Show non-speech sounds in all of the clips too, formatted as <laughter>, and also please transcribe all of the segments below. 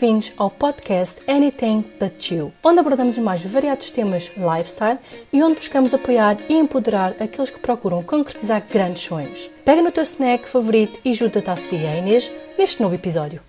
Bem-vindos ao podcast Anything But You, onde abordamos os mais variados temas lifestyle e onde buscamos apoiar e empoderar aqueles que procuram concretizar grandes sonhos. Pega no teu snack favorito e junta-te à Sofia e à Inês neste novo episódio.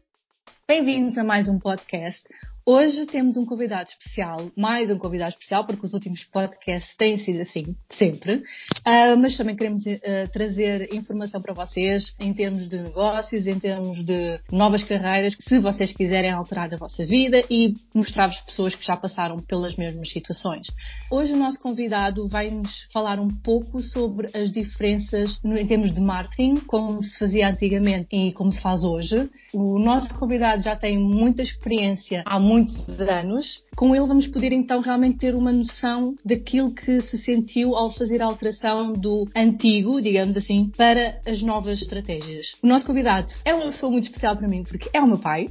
Bem-vindos a mais um podcast. Hoje temos um convidado especial, mais um convidado especial, porque os últimos podcasts têm sido assim, sempre. Uh, mas também queremos uh, trazer informação para vocês em termos de negócios, em termos de novas carreiras, se vocês quiserem alterar a vossa vida e mostrar-vos pessoas que já passaram pelas mesmas situações. Hoje o nosso convidado vai-nos falar um pouco sobre as diferenças em termos de marketing, como se fazia antigamente e como se faz hoje. O nosso convidado já tem muita experiência há muito muitos anos, com ele vamos poder então realmente ter uma noção daquilo que se sentiu ao fazer a alteração do antigo, digamos assim, para as novas estratégias. O nosso convidado é uma pessoa muito especial para mim porque é o meu pai.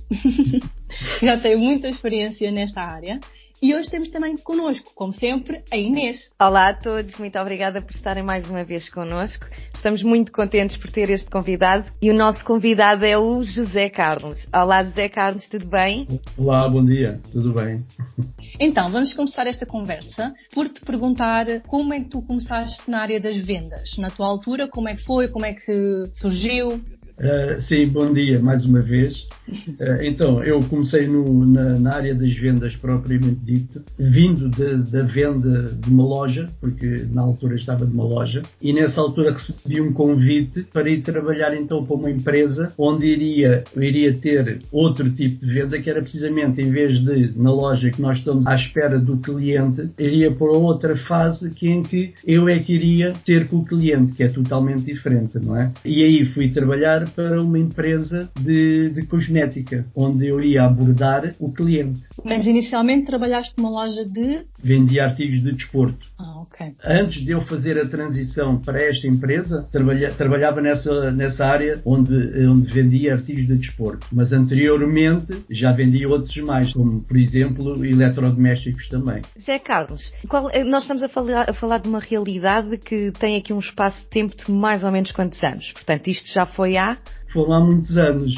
<laughs> Já tem muita experiência nesta área e hoje temos também connosco, como sempre, a Inês. Olá a todos, muito obrigada por estarem mais uma vez connosco. Estamos muito contentes por ter este convidado e o nosso convidado é o José Carlos. Olá José Carlos, tudo bem? Olá, bom dia, tudo bem. Então, vamos começar esta conversa por te perguntar como é que tu começaste na área das vendas. Na tua altura, como é que foi, como é que surgiu? Uh, sim, bom dia mais uma vez. Uh, então, eu comecei no, na, na, área das vendas propriamente dita, vindo da venda de uma loja, porque na altura estava de uma loja, e nessa altura recebi um convite para ir trabalhar então para uma empresa onde iria, iria ter outro tipo de venda, que era precisamente em vez de na loja que nós estamos à espera do cliente, iria para outra fase que em que eu é que iria ter com o cliente, que é totalmente diferente, não é? E aí fui trabalhar para uma empresa de, de cosmética, onde eu ia abordar o cliente. Mas inicialmente trabalhaste numa loja de. Vendia artigos de desporto. Ah, ok. Antes de eu fazer a transição para esta empresa, trabalha, trabalhava nessa, nessa área onde, onde vendia artigos de desporto. Mas anteriormente já vendia outros mais, como por exemplo eletrodomésticos também. José Carlos, qual, nós estamos a falar, a falar de uma realidade que tem aqui um espaço de tempo de mais ou menos quantos anos? Portanto, isto já foi há foram há muitos anos.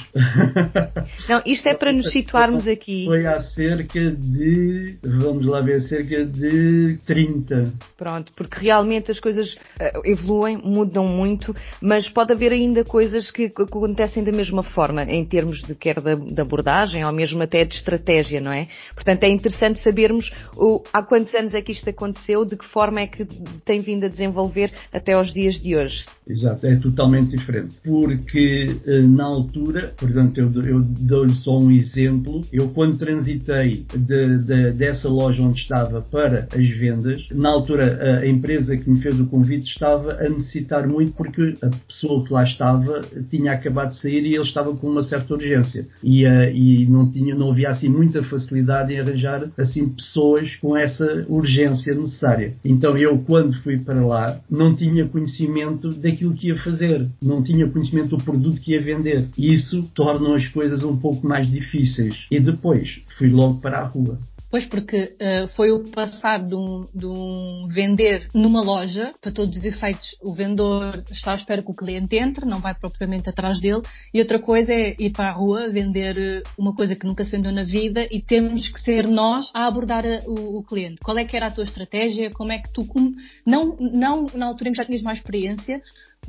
Não, isto é para nos situarmos aqui. Foi há cerca de, vamos lá ver, cerca de 30. Pronto, porque realmente as coisas uh, evoluem, mudam muito, mas pode haver ainda coisas que, acontecem da mesma forma, em termos de quer da, de abordagem ou mesmo até de estratégia, não é? Portanto, é interessante sabermos o, há quantos anos é que isto aconteceu, de que forma é que tem vindo a desenvolver até aos dias de hoje. Exato, é totalmente diferente. Porque eh, na altura, portanto, eu, eu dou-lhe só um exemplo. Eu, quando transitei de, de, dessa loja onde estava para as vendas, na altura a empresa que me fez o convite estava a necessitar muito porque a pessoa que lá estava tinha acabado de sair e ele estava com uma certa urgência. E, uh, e não, tinha, não havia assim muita facilidade em arranjar assim pessoas com essa urgência necessária. Então eu, quando fui para lá, não tinha conhecimento daquilo que ia fazer, não tinha conhecimento do produto que a vender. E isso torna as coisas um pouco mais difíceis. E depois fui logo para a rua. Pois, porque uh, foi o passar de um, de um, vender numa loja, para todos os efeitos, o vendedor está à espera que o cliente entre, não vai propriamente atrás dele, e outra coisa é ir para a rua vender eh, uma coisa que nunca se vendeu na vida e temos que ser nós a abordar a, o, o, cliente. Qual é que era a tua estratégia? Como é que tu, como, não, não na altura em que já tinhas mais experiência,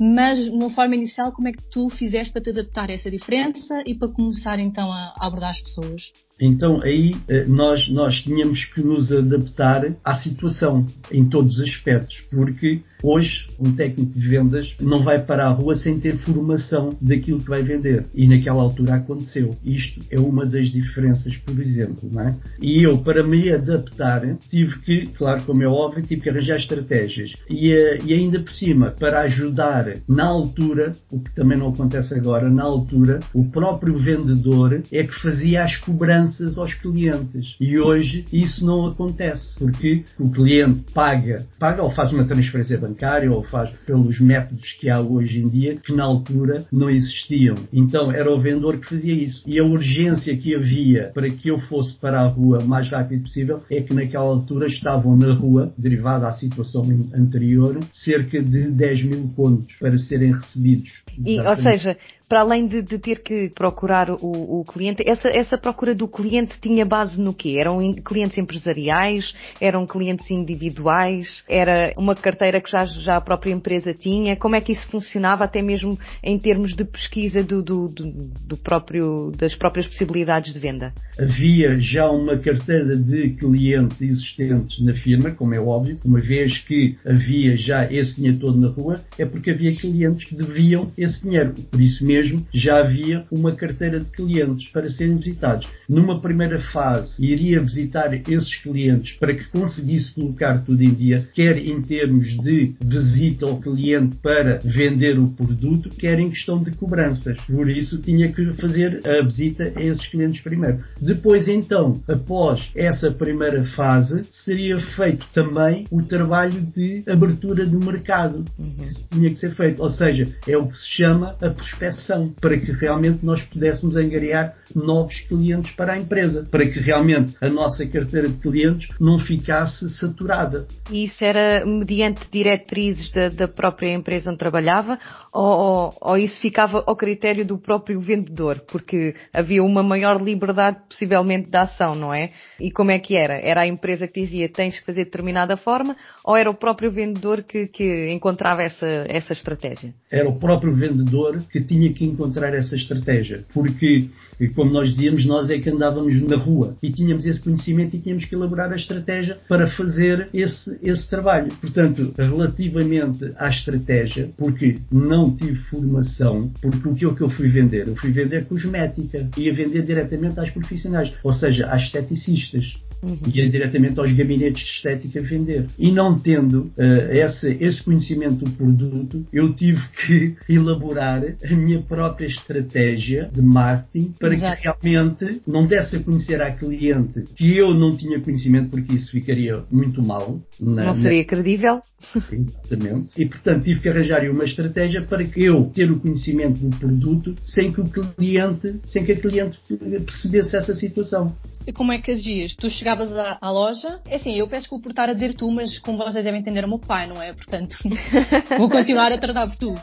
mas de uma forma inicial, como é que tu fizeste para te adaptar a essa diferença e para começar então a, abordar as pessoas? Então aí eh, nós, nós tínhamos que nos adaptar à situação em todos os aspectos, porque hoje um técnico de vendas não vai para a rua sem ter formação daquilo que vai vender. E naquela altura aconteceu. Isto é uma das diferenças, por exemplo. Não é? E eu, para me adaptar, tive que, claro, como é óbvio, tive que arranjar estratégias. E, eh, e ainda por cima, para ajudar na altura, o que também não acontece agora, na altura, o próprio vendedor é que fazia as cobranças aos clientes. E hoje isso não acontece, porque o cliente paga, paga ou faz uma transferência bancária ou faz pelos métodos que há hoje em dia, que na altura não existiam. Então era o vendedor que fazia isso. E a urgência que havia para que eu fosse para a rua o mais rápido possível é que naquela altura estavam na rua, derivada à situação anterior, cerca de 10 mil pontos para serem recebidos. E, ou seja, para além de, de ter que procurar o, o, cliente, essa, essa procura do cliente tinha base no quê? Eram clientes empresariais? Eram clientes individuais? Era uma carteira que já, já a própria empresa tinha? Como é que isso funcionava até mesmo em termos de pesquisa do, do, do, próprio, das próprias possibilidades de venda? Havia já uma carteira de clientes existentes na firma, como é óbvio, uma vez que havia já esse dinheiro todo na rua, é porque havia clientes que deviam esse dinheiro. Por isso mesmo, já havia uma carteira de clientes para serem visitados. Numa primeira fase, iria visitar esses clientes para que conseguisse colocar tudo em dia, quer em termos de visita ao cliente para vender o produto, quer em questão de cobranças. Por isso, tinha que fazer a visita a esses clientes primeiro. Depois, então, após essa primeira fase, seria feito também o trabalho de abertura do mercado uhum. que tinha que ser feito. Ou seja, é o que se chama a prospecção, para que realmente nós pudéssemos angariar novos clientes para a empresa, para que realmente a nossa carteira de clientes não ficasse saturada. E isso era mediante diretrizes da, da própria empresa onde trabalhava ou, ou, ou, isso ficava ao critério do próprio vendedor? Porque havia uma maior liberdade possivelmente da ação, não é? E como é que era? Era a empresa que dizia tens que fazer de determinada forma ou era o próprio vendedor que, que encontrava essa, essa estratégia? Era o próprio vendedor que tinha que encontrar essa estratégia. Porque e como nós dizíamos, nós é que andávamos na rua e tínhamos esse conhecimento e tínhamos que elaborar a estratégia para fazer esse, esse trabalho. Portanto, relativamente à estratégia, porque não tive formação, porque o que eu, que eu fui vender? Eu fui vender cosmética, ia vender diretamente às profissionais, ou seja, às esteticistas uhum. ia diretamente aos gabinetes de estética vender. E não tendo uh, esse, esse conhecimento do produto, eu tive que elaborar a minha própria estratégia de marketing para Exato. que realmente não desse a conhecer à cliente que eu não tinha conhecimento, porque isso ficaria muito mal. Na, não seria na... credível? Exatamente. E portanto tive que arranjar uma estratégia para que eu ter o conhecimento do produto sem que o cliente, sem que a cliente percebesse essa situação. E como é que agias? Tu chegavas à, à, loja, é assim, eu peço por estar a dizer tu, mas como vocês devem entender, o meu pai, não é? Portanto, <laughs> vou continuar a tratar por tu.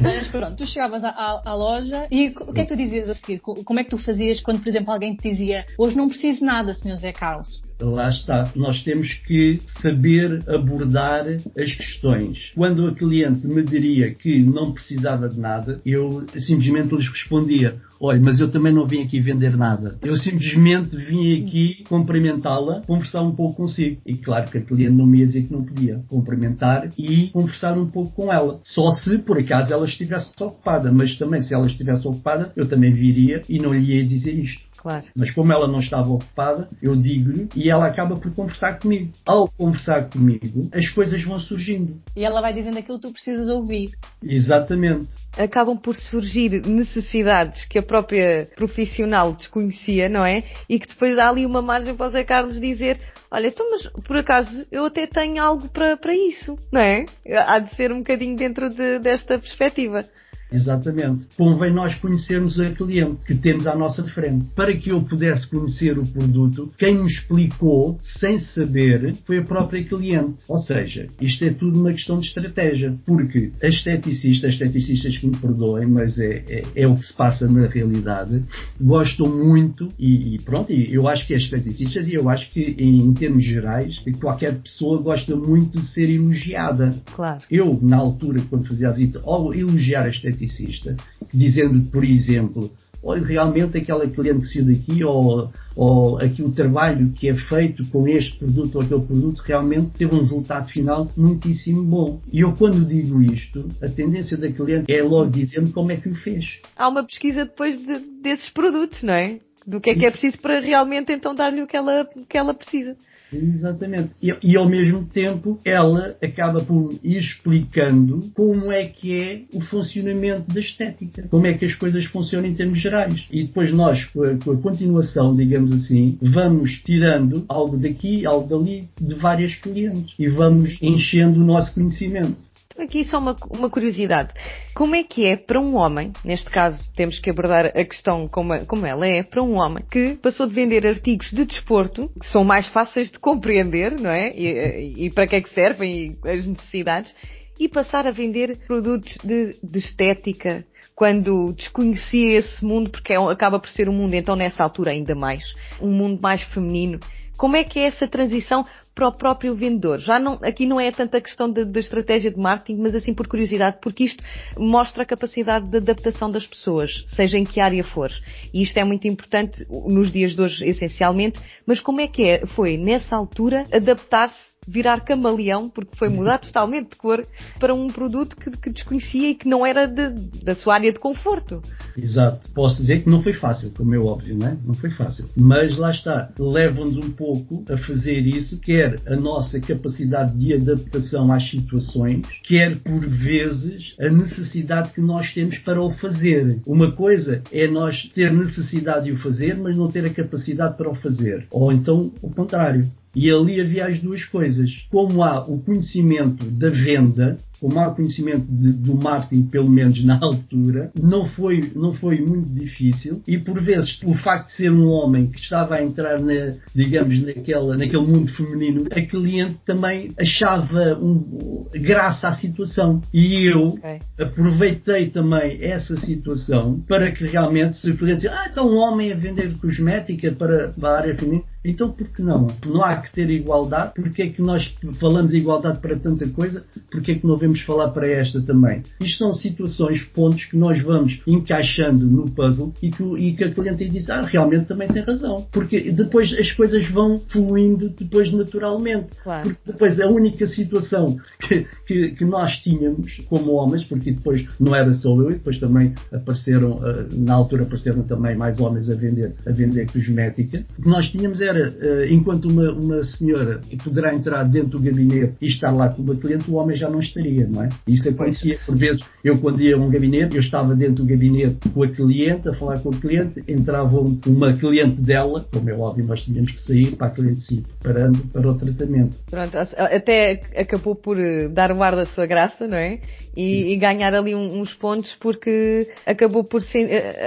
Mas pronto, tu chegavas à, à, à, loja e o que é que tu dizias a seguir? Como é que tu fazias quando, por exemplo, alguém te dizia hoje não preciso nada, Sr. Zé Carlos? Lá está. Nós temos que saber abordar as questões. Quando a cliente me diria que não precisava de nada, eu simplesmente lhes respondia: Olha, mas eu também não vim aqui vender nada. Eu simplesmente vim aqui cumprimentá-la, conversar um pouco consigo. E claro que a cliente não me ia dizer que não podia cumprimentar e conversar um pouco com ela. Só se por acaso ela estivesse ocupada, mas também se ela estivesse ocupada, eu também viria e não lhe ia dizer isto. Claro. Mas como ela não estava ocupada, eu digo-lhe e ela acaba por conversar comigo. Ao conversar comigo, as coisas vão surgindo. E ela vai dizendo aquilo que tu precisas ouvir. Exatamente. Acabam por surgir necessidades que a própria profissional desconhecia, não é? E que depois há ali uma margem para o Zé Carlos dizer olha, então, mas por acaso eu até tenho algo para, para isso, não é? Há de ser um bocadinho dentro de, desta perspectiva. Exatamente. Convém nós conhecermos a cliente que temos à nossa frente. Para que eu pudesse conhecer o produto, quem me explicou, sem saber, foi a própria cliente. Ou seja, isto é tudo uma questão de estratégia. Porque a esteticista, as esteticistas que me perdoem, mas é, é, é, o que se passa na realidade, gostam muito, e, e pronto, eu acho que as esteticistas, e eu acho que em, em termos gerais, qualquer pessoa gosta muito de ser elogiada. Claro. Eu, na altura, quando fazia a visita, ao elogiar a esteticista, esteticista, dizendo, por exemplo, olha, realmente aquela cliente que saiu daqui ou, ou aquele trabalho que é feito com este produto ou aquele produto realmente teve um resultado final muitíssimo bom. E eu quando digo isto, a tendência da cliente é logo dizer-me como é que o fez. Há uma pesquisa depois de, desses produtos, não é? Do que é que é preciso para realmente então dar-lhe o que ela, que ela precisa. Exatamente. E, e, ao mesmo tempo ela acaba por ir explicando como é que é o funcionamento da estética, como é que as coisas funcionam em termos gerais. E depois nós, com a, com a continuação, digamos assim, vamos tirando algo daqui, algo dali, de várias clientes e vamos enchendo o nosso conhecimento aqui só uma, uma curiosidade. Como é que é para um homem, neste caso temos que abordar a questão como, como ela é, para um homem que passou de vender artigos de desporto, que são mais fáceis de compreender, não é? E, e para que é que servem e as necessidades, e passar a vender produtos de, de estética, quando desconhecia esse mundo, porque é, acaba por ser um mundo, então nessa altura ainda mais, um mundo mais feminino. Como é que é essa transição para o próprio vendedor? Já não, aqui não é tanta questão da estratégia de marketing, mas assim por curiosidade, porque isto mostra a capacidade de adaptação das pessoas, seja em que área for. E isto é muito importante nos dias de hoje, essencialmente. Mas como é que é, foi nessa altura adaptar-se virar camaleão, porque foi mudar totalmente de cor para um produto que, que desconhecia e que não era de, da sua área de conforto. Exato. Posso dizer que não foi fácil, como é óbvio, não é? Não foi fácil. Mas lá está, leva-nos um pouco a fazer isso, quer a nossa capacidade de adaptação às situações, quer por vezes a necessidade que nós temos para o fazer. Uma coisa é nós ter necessidade de o fazer, mas não ter a capacidade para o fazer. Ou então o contrário. E ali havia as duas coisas. Como há o conhecimento da venda, como há conhecimento de, do marketing, pelo menos na <laughs> altura, não foi, não foi muito difícil. E por vezes, o facto de ser um homem que estava a entrar, na, digamos, naquela, naquele mundo feminino, a cliente também achava um, graça à situação. E eu okay. aproveitei também essa situação para que realmente, se o cliente dizer, ah, então um homem a vender cosmética para, para a área feminina, então por que não? Não há que ter igualdade. Porque é que nós falamos de igualdade para tanta coisa? Porque é que não devemos falar para esta também? Isto são situações, pontos que nós vamos encaixando no puzzle e que, e que a cliente diz, ah, realmente também tem razão. Porque depois as coisas vão fluindo depois naturalmente. Claro. Porque depois a única situação que, que, que, nós tínhamos como homens, porque depois não era só eu, e depois também apareceram, ah, na altura apareceram também mais homens a vender, a vender cosmética, o que nós tínhamos era uh, enquanto uma, uma senhora poderá entrar dentro do gabinete e estar lá com uma cliente, o homem já não estaria, não é? Isso acontecia por vezes. Eu, quando ia a um gabinete, eu estava dentro do gabinete com a cliente, a falar com a cliente, entrava uma cliente dela, como é óbvio, nós tínhamos que sair para a cliente ir preparando para o tratamento. Pronto, até acabou por eh, dar o ar da sua graça, não é? e, e ganhar ali uns pontos porque acabou por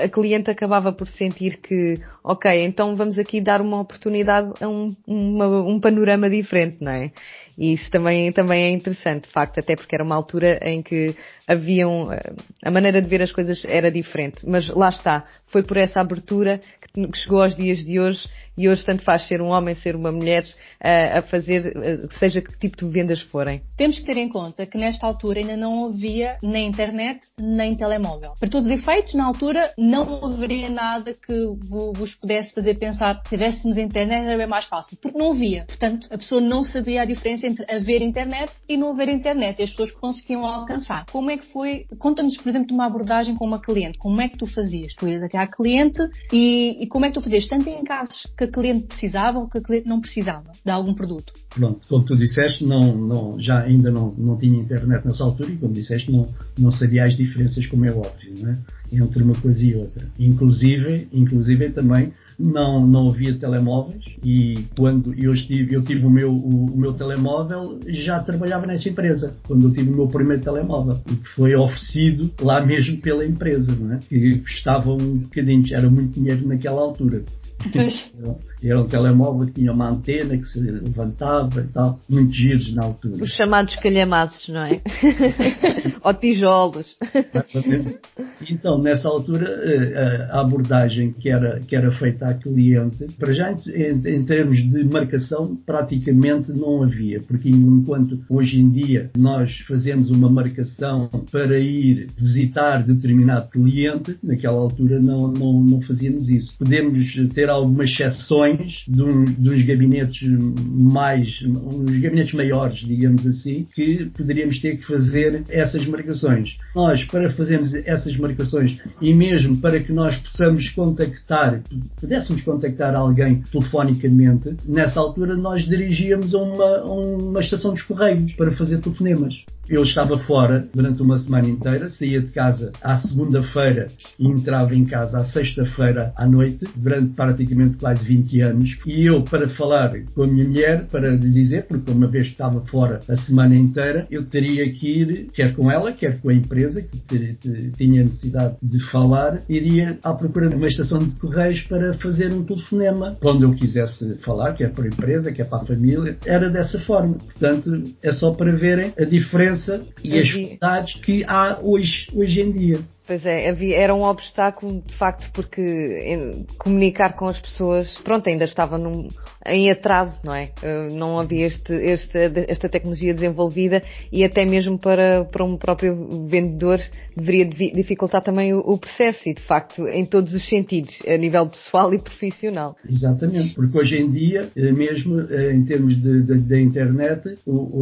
a cliente acabava por sentir que ok, então vamos aqui dar uma oportunidade a um, uma, um panorama diferente, não é? E isso também, também é interessante, de facto, até porque era uma altura em que haviam, a maneira de ver as coisas era diferente. Mas lá está, foi por essa abertura que chegou aos dias de hoje e hoje tanto faz ser um homem, ser uma mulher, uh, a fazer, seja que tipo de vendas forem. Temos que ter em conta que nesta altura ainda não havia nem internet, nem telemóvel. Para todos os efeitos, na altura não haveria nada que vos pudesse fazer pensar que tivéssemos internet era bem mais fácil, porque não havia. Portanto, a pessoa não sabia a diferença entre haver internet e não haver internet e as pessoas conseguiam alcançar. Como é que foi? Conta-nos, por exemplo, de uma abordagem com uma cliente. Como é que tu fazias? Tu ias até à cliente e, e como é que tu fazias? Tanto em casos que a cliente precisava ou que a cliente não precisava de algum produto. Pronto, como tu disseste, não, não, já ainda não, não tinha internet nessa altura e como disseste, não, não sabia as diferenças, como é óbvio, né? entre uma coisa e outra. Inclusive, inclusive também não, não havia telemóveis e quando eu tive, eu tive o, meu, o, o, meu telemóvel, já trabalhava nessa empresa, quando eu tive o meu primeiro telemóvel, que foi oferecido lá mesmo pela empresa, não é? que custava um bocadinho, era muito dinheiro naquela altura. Pois. <laughs> Era um telemóvel que tinha uma antena que se levantava e tal, muitos giros na altura. Os chamados calhamaços, não é? <laughs> Ou tijolos. Então, nessa altura, eh, a abordagem que era, que era feita à cliente, para já em, em termos de marcação, praticamente não havia, porque enquanto hoje em dia nós fazemos uma marcação para ir visitar determinado cliente, naquela altura não, não, não fazíamos isso. Podemos ter algumas exceções de, um, de uns gabinetes mais, uns gabinetes maiores, digamos assim, que poderíamos ter que fazer essas marcações. Nós, para fazermos essas marcações e mesmo para que nós possamos contactar, pudéssemos contactar alguém telefonicamente, nessa altura nós dirigíamos a uma, a uma estação dos Correios para fazer telefonemas. Eu estava fora durante uma semana inteira, saía de casa à segunda-feira e entrava em casa à sexta-feira à noite, durante praticamente quase 20 anos. E eu, para falar com a minha mulher, para lhe dizer, porque uma vez estava fora a semana inteira, eu teria que ir, quer com ela, quer com a empresa, que tinha necessidade de falar, iria à procura de uma estação de correios para fazer um telefonema, quando eu quisesse falar, quer para a empresa, quer para a família. Era dessa forma. Portanto, é só para verem a diferença diferença e as dificuldades que há hoje, hoje em dia. Pois é, havia, era um obstáculo de facto porque comunicar com as pessoas, pronto, ainda estava num, em atraso, não é? Eh, não havia este, este, esta tecnologia desenvolvida e até mesmo para, para um próprio vendedor deveria dificultar também o, o processo e de facto em todos os sentidos, a nível pessoal e profissional. Exatamente, porque hoje em dia, eh, mesmo eh, em termos da internet,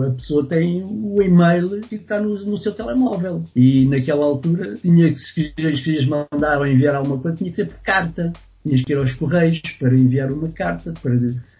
a pessoa tem o e-mail que está no, no seu telemóvel e naquela altura tinha que se lhes mandar ou enviar alguma coisa, tinha que ser por carta. Tinhas que ir aos correios para enviar uma carta, para,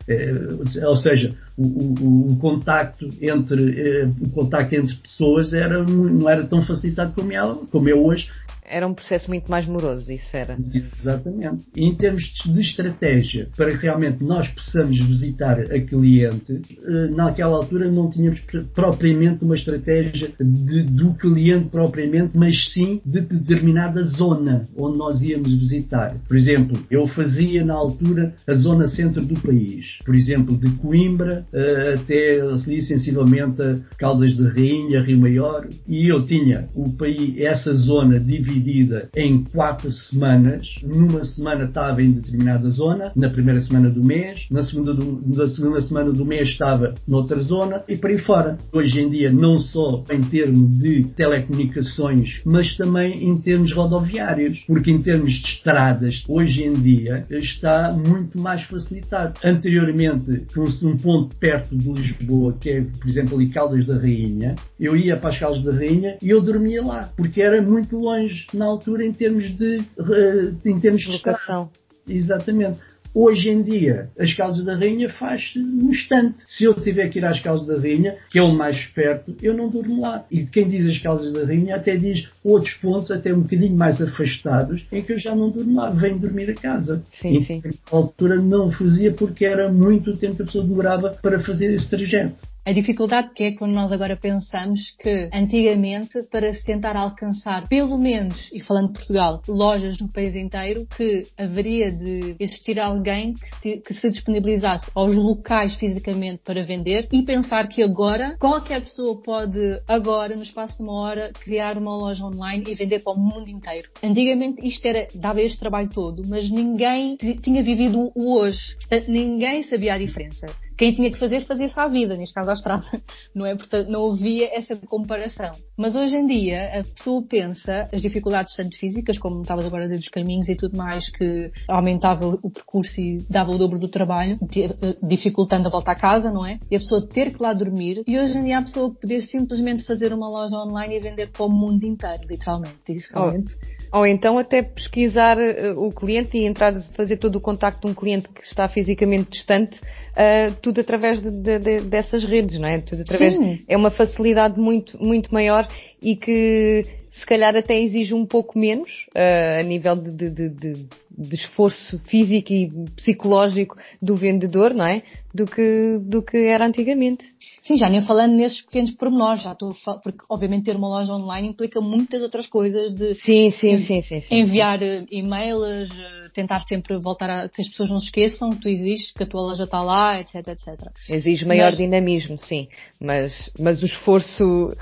eh, ou seja, o, o, o, contacto entre eh, o contacto entre pessoas era, não era tão facilitado como é, como é hoje, era um processo muito mais moroso, isso era. Exatamente. Em termos de estratégia, para que realmente nós possamos visitar a cliente, eh, naquela altura não tínhamos propriamente uma estratégia de, do cliente propriamente, mas sim de determinada zona onde nós íamos visitar. Por exemplo, eu fazia na altura a zona centro do país. Por exemplo, de Coimbra eh, até ali sensivelmente a Caldas de Rainha, Rio Maior, e eu tinha o país, essa zona dividida dividida em quatro semanas. Numa semana estava em determinada zona, na primeira semana do mês, na segunda, do, na segunda semana do mês estava noutra zona e por aí fora. Hoje em dia, não só em termos de telecomunicações, mas também em termos rodoviários, porque em termos de estradas, hoje em dia está muito mais facilitado. Anteriormente, um ponto perto de Lisboa, que é, por exemplo, ali Caldas da Rainha, eu ia para as Caldas da Rainha e eu dormia lá, porque era muito longe na altura em termos de, eh, em termos de locação. Exatamente. Hoje em dia, as Caldas da Rainha faz no instante. Se eu tiver que ir às Caldas da Rainha, que é o mais perto, eu não durmo lá. E quem diz as Caldas da Rainha até diz outros pontos, até um bocadinho mais afastados, em que eu já não durmo lá, venho dormir a casa. Sim, e, sim. Na altura não fazia porque era muito o tempo que a pessoa demorava para fazer esse trajeto. A dificuldade que é quando nós agora pensamos que antigamente, para se tentar alcançar pelo menos, e falando de Portugal, lojas no país inteiro, que haveria de existir alguém que, que se disponibilizasse aos locais fisicamente para vender e pensar que agora qualquer pessoa pode agora, no espaço de uma hora, criar uma loja online e vender para o mundo inteiro. Antigamente isto era, dava este trabalho todo, mas ninguém tinha vivido o hoje. Portanto, ninguém sabia a diferença quem tinha que fazer, fazia-se à vida, neste caso à estrada, <laughs> não é? Portanto, não havia essa comparação. Mas hoje em dia, a pessoa pensa as dificuldades tanto físicas, como estavas agora a dizer dos caminhos e tudo mais, que aumentava o percurso e dava o dobro do trabalho, eh, dificultando a volta à casa, não é? E a pessoa ter que lá dormir. E hoje em dia a pessoa poder simplesmente fazer uma loja online e vender para o mundo inteiro, literalmente. Isso realmente. Oh ou então até pesquisar uh, o cliente e entrar, fazer todo o contacto de um cliente que está fisicamente distante, uh, tudo através de, de, de, dessas redes, não é? Tudo através, Sim. é uma facilidade muito, muito maior e que se calhar até exige um pouco menos uh, a nível de, de, de, de, esforço físico e psicológico do vendedor, não é? Do que, do que era antigamente. Sim, já nem falando nesses pequenos pormenores, já estou porque obviamente ter uma loja online implica muitas outras coisas de sim, sim, sim, sim, enviar. Eh, e-mails, eh, tentar sempre voltar a que as pessoas não se esqueçam que tu existes, que a tua loja está lá, etc, etc. Exige maior mas, dinamismo, sim, mas, mas o esforço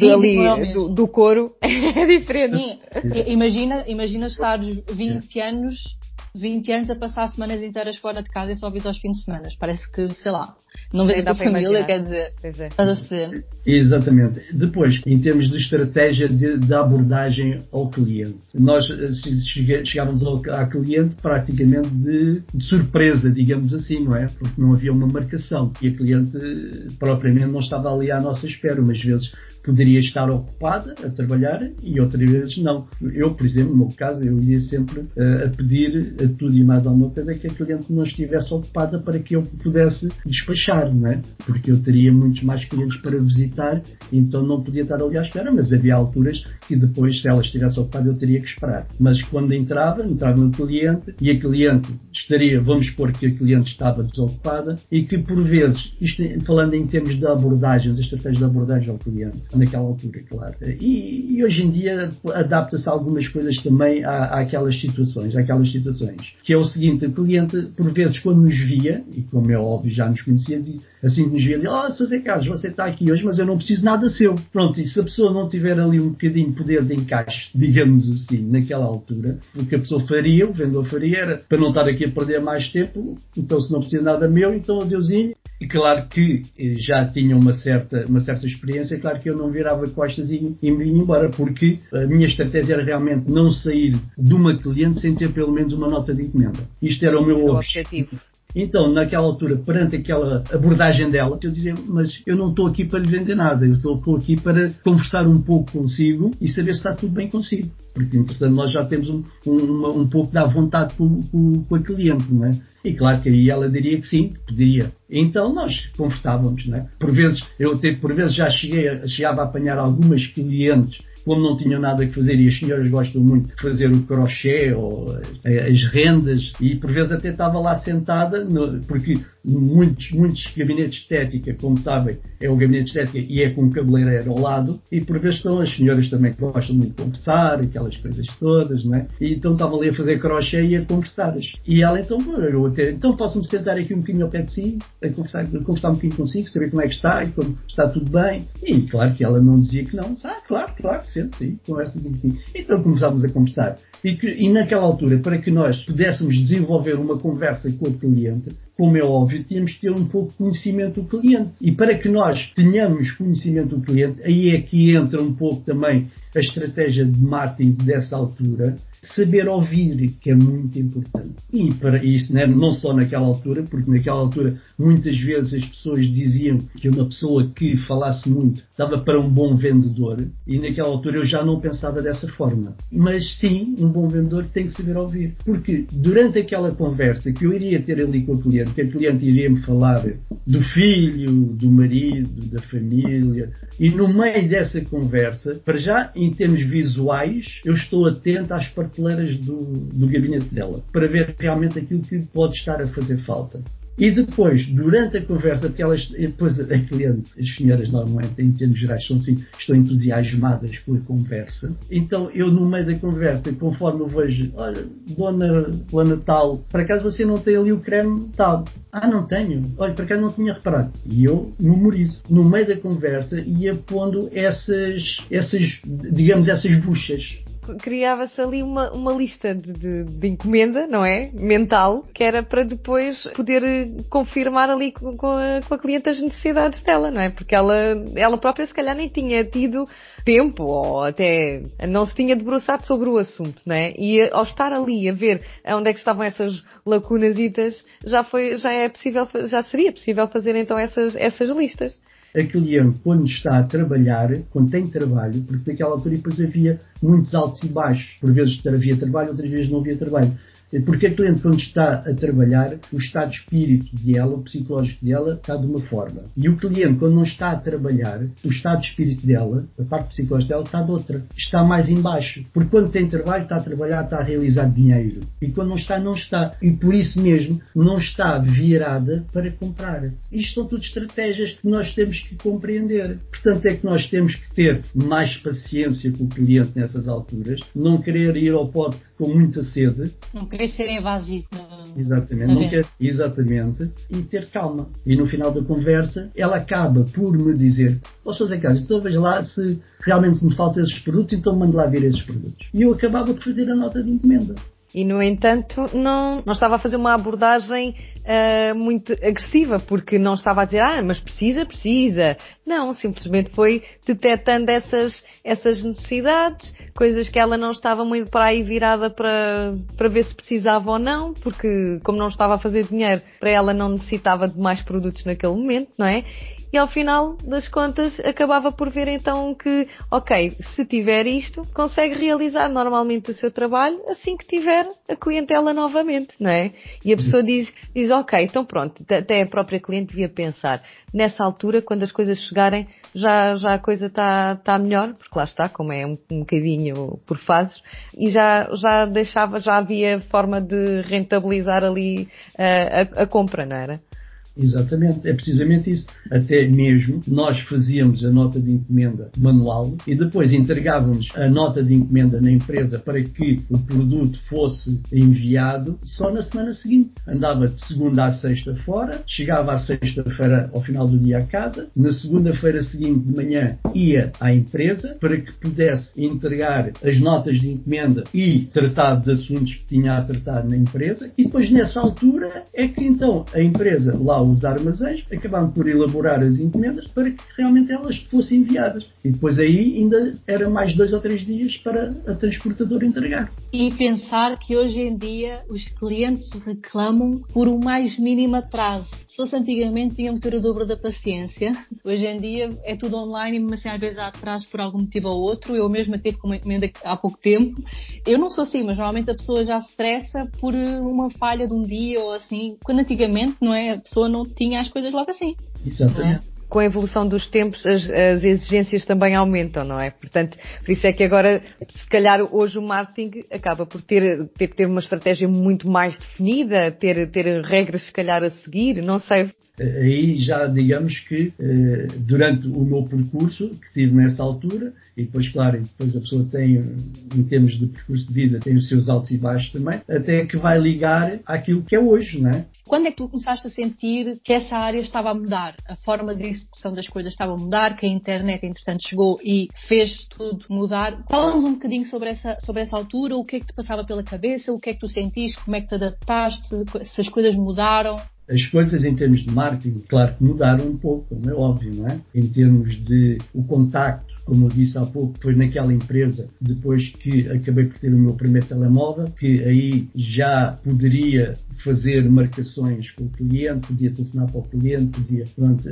dali, é do, do couro <laughs> é diferente. Sim, imagina, imagina estar 20 anos 20 anos a passar semanas inteiras fora de casa e só vis aos fins de semana. Parece que, sei lá, não vês a tua família, quer dizer. Pois é. Estás a perceber? Exatamente. Depois, em termos de estratégia de, de abordagem ao cliente, nós eh, chegávamos ao, ao cliente praticamente de, de, surpresa, digamos assim, não é? Porque não havia uma marcação e a cliente eh, propriamente não estava ali à nossa espera. Umas vezes poderia estar ocupada a trabalhar e outras vezes não. Eu, por exemplo, no meu caso, eu ia sempre uh, a pedir a tudo e mais alguma coisa que a cliente não estivesse ocupada para que eu pudesse despachar, não é? Porque eu teria muitos mais clientes para visitar, então não podia estar ali à espera, mas havia alturas que depois, se ela estivesse ocupada, eu teria que esperar. Mas quando entrava, entrava no cliente e a cliente estaria, vamos supor que a cliente estava desocupada e que por vezes, isto falando em termos de abordagens, estratégias de abordagem ao cliente, naquela altura, claro. E, e hoje em dia adapta-se algumas coisas também à, àquelas situações, àquelas situações. Que é o seguinte, o cliente, por vezes, quando nos via, e como é óbvio, já nos conhecia, assim nos via dizer, oh, Sr. Carlos, você está aqui hoje, mas eu não preciso nada seu. Pronto, e se a pessoa não tiver ali um bocadinho de poder de encaixe, digamos assim, naquela altura, o que a pessoa faria, o vendedor faria, era para não estar aqui a perder mais tempo, então se não precisa nada meu, então adeusinho. E claro que eh, já tinha uma certa, uma certa experiência, claro que eu não virava costas e, e me vinha embora, porque a minha estratégia era realmente não sair de uma cliente sem ter pelo menos uma nota de encomenda. Isto era o meu objetivo. Então, naquela altura, perante aquela abordagem dela, eu dizia, mas eu não estou aqui para lhe vender nada, eu estou aqui para conversar um pouco consigo e saber se está tudo bem consigo. Porque, entretanto, nós já temos um, um, um pouco da vontade com, com, com, a cliente, não é? E claro que aí ela diria que sim, poderia. Então nós conversávamos, não é? Por vezes, eu até, por vezes já cheguei, chegava a apanhar algumas clientes como não tinham nada que fazer e as senhoras gostam muito de fazer o crochê ou as rendas e por vezes até estava lá sentada porque muitos, muitos gabinetes de estética, como sabem, é o gabinete de estética e é com um cabeleireiro ao lado e por vezes estão as senhoras também que gostam muito de conversar, aquelas coisas todas, não é? E então estavam ali a fazer crochê e a conversar. E ela então, eu até, então posso-me sentar aqui um bocadinho ao pé de si, a conversar, a conversar um bocadinho consigo, saber como é que está e como está tudo bem. E claro que ela não dizia que não, ah, claro, claro, sente, sim, conversa um bocadinho. Então começámos a conversar. E, que, e naquela altura, para que nós pudéssemos desenvolver uma conversa com o cliente, como é óbvio, tínhamos que ter um pouco de conhecimento do cliente. E para que nós tenhamos conhecimento do cliente, aí é que entra um pouco também a estratégia de marketing dessa altura, saber ouvir, que é muito importante. E para isso, né, não só naquela altura, porque naquela altura muitas vezes as pessoas diziam que uma pessoa que falasse muito estava para um bom vendedor, e naquela altura eu já não pensava dessa forma. Mas sim, um bom vendedor tem que saber ouvir. Porque durante aquela conversa que eu iria ter ali com o cliente, que a cliente iria me falar do filho, do marido, da família, e no meio dessa conversa, para já em termos visuais, eu estou atento às prateleiras do, do gabinete dela, para ver realmente aquilo que pode estar a fazer falta. E depois, durante a conversa, porque elas, depois a cliente, as senhoras normalmente, em termos gerais, são assim, estão entusiasmadas com a conversa. Então, eu no meio da conversa, conforme eu vejo, olha, dona, dona tal, por acaso você não tem ali o creme tal? Ah, não tenho. Olha, por acaso não tinha reparado. E eu memorizo. No meio da conversa ia pondo essas, essas, digamos, essas buchas criava-se ali uma, uma lista de, de, de, encomenda, não é? Mental, que era para depois poder eh, confirmar ali com, com, a, com a cliente as necessidades dela, não é? Porque ela, ela própria se calhar nem tinha tido tempo ou até não se tinha debruçado sobre o assunto, não é? E ao estar ali a ver onde é que estavam essas lacunasitas, já foi, já é possível, já seria possível fazer então essas, essas listas a cliente, quando está a trabalhar, quando tem trabalho, porque naquela altura depois havia muitos altos e baixos, por vezes havia trabalho, outras vezes não havia trabalho. Porque a cliente, quando está a trabalhar, o estado de espírito dela, o psicológico dela, está de uma forma. E o cliente, quando não está a trabalhar, o estado de espírito dela, a parte psicológica dela, está de outra. Está mais embaixo. Porque quando tem trabalho, está a trabalhar, está a realizar dinheiro. E quando não está, não está. E por isso mesmo, não está virada para comprar. Isto são tudo estratégias que nós temos que compreender. Portanto, é que nós temos que ter mais paciência com o cliente nessas alturas, não querer ir ao pote com muita sede. Querer ser invasivo. Exatamente, não quer, exatamente, e ter calma. E no final da conversa, ela acaba por me dizer: Ó José Carlos, então veja lá se realmente me faltam esses produtos, então mando lá ver esses produtos. E eu acabava por fazer a nota de encomenda. E, no entanto, não, não estava a fazer uma abordagem uh, muito agressiva, porque não estava a dizer, ah, mas precisa, precisa. Não, simplesmente foi detectando essas, essas necessidades, coisas que ela não estava muito para aí virada para, para ver se precisava ou não, porque como não estava a fazer dinheiro, para ela não necessitava de mais produtos naquele momento, não é? E ao final das contas acabava por ver então que, ok, se tiver isto, consegue realizar normalmente o seu trabalho assim que tiver a clientela novamente, não é? E a pessoa diz, diz ok, então pronto, até a própria cliente devia pensar, nessa altura, quando as coisas chegarem, já, já a coisa está tá melhor, porque lá está, como é um, um bocadinho por fases, e já, já deixava, já havia forma de rentabilizar ali uh, a, a compra, não era? Exatamente, é precisamente isso. Até mesmo nós fazíamos a nota de encomenda manual e depois entregávamos a nota de encomenda na empresa para que o produto fosse enviado só na semana seguinte. Andava de segunda a sexta fora, chegava à sexta-feira ao final do dia a casa, na segunda-feira seguinte de manhã ia à empresa para que pudesse entregar as notas de encomenda e tratar de assuntos que tinha a tratar na empresa e depois nessa altura é que então a empresa lá os armazéns acabaram por elaborar as encomendas para que realmente elas fossem enviadas. E depois aí ainda era mais dois ou três dias para a transportadora entregar. E pensar que hoje em dia os clientes reclamam por o mais mínimo atraso. Se fosse antigamente tinham que ter o dobro da paciência. <laughs> Hoje em dia é tudo online, mas assim, às vezes há atraso por algum motivo ou outro. Eu mesma tive com uma encomenda há pouco tempo. Eu não sou assim, mas normalmente a pessoa já se estressa por uma falha de um dia ou assim. Quando antigamente, não é? A pessoa não tinha as coisas logo assim. Exatamente. É? com a evolução dos tempos as, as, exigências também aumentam, não é? Portanto, por isso é que agora, se calhar hoje o marketing acaba por ter, ter que ter uma estratégia muito mais definida, ter, ter regras se calhar a seguir, não sei. Aí já digamos que eh, durante o meu percurso que tive nessa altura, e depois, claro, depois a pessoa tem, em termos de percurso de vida, tem os seus altos e baixos também, até que vai ligar àquilo que é hoje, não é? Quando é que tu começaste a sentir que essa área estava a mudar? A forma de execução das coisas estava a mudar, que a internet, entretanto, chegou e fez tudo mudar? Fala-nos um bocadinho sobre essa, sobre essa altura, o que é que te passava pela cabeça, o que é que tu sentiste, como é que te adaptaste, se as coisas mudaram? As coisas em termos de marketing, claro que mudaram um pouco, como é óbvio, não é? Em termos de o contacto como eu disse há pouco, foi naquela empresa, depois que acabei por ter o meu primeiro telemóvel, que aí já poderia fazer marcações com o cliente, podia telefonar para o cliente, podia, pronto,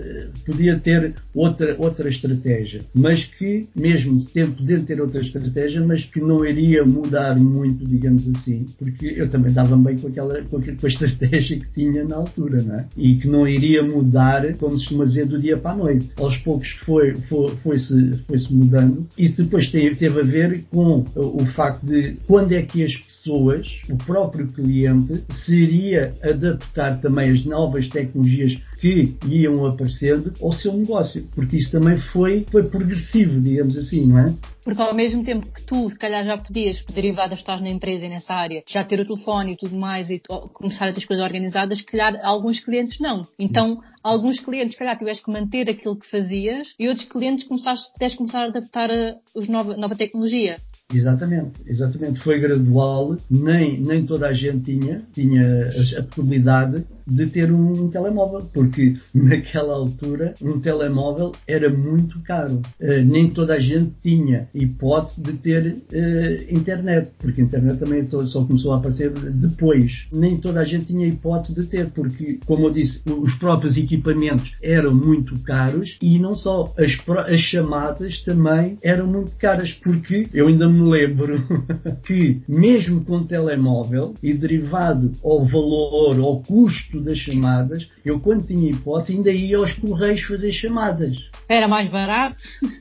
podia ter outra, outra estratégia, mas que, mesmo tendo, podendo ter outra estratégia, mas que não iria mudar muito, digamos assim, porque eu também dava bem com aquela, com a estratégia que tinha na altura, não é? E que não iria mudar, como se dizer, do dia para a noite. Aos poucos foi, foi, foi-se, foi-se mudando. Isso depois teve, teve a ver com o facto de quando é que as pessoas, o próprio cliente, seria adaptar também as novas tecnologias que iam aparecendo ao seu negócio, porque isso também foi, foi progressivo, digamos assim, não é? Porque ao mesmo tempo que tu, se calhar, já podias, derivado de estar na empresa e nessa área, já ter o telefone e tudo mais e começar a ter as coisas organizadas, se calhar alguns clientes não. Então, alguns clientes, se calhar, tiveste que manter aquilo que fazias e outros clientes começaste, tiveste que começar a adaptar a nova, nova tecnologia. Exatamente, exatamente. Foi gradual, nem, nem toda a gente tinha, tinha a, a possibilidade de ter um, telemóvel, porque <laughs> naquela altura um telemóvel era muito caro. Uh, nem toda a gente tinha hipótese de ter uh, internet, porque a internet também só começou a aparecer depois. Nem toda a gente tinha hipótese de ter, porque, como eu disse, os próprios equipamentos eram muito caros e não só, as, as chamadas também eram muito caras, porque eu ainda me lembro <laughs> que, mesmo com telemóvel e derivado ao valor, ao custo das chamadas, eu quando tinha hipótese ainda ia aos correios fazer chamadas. Era mais barato?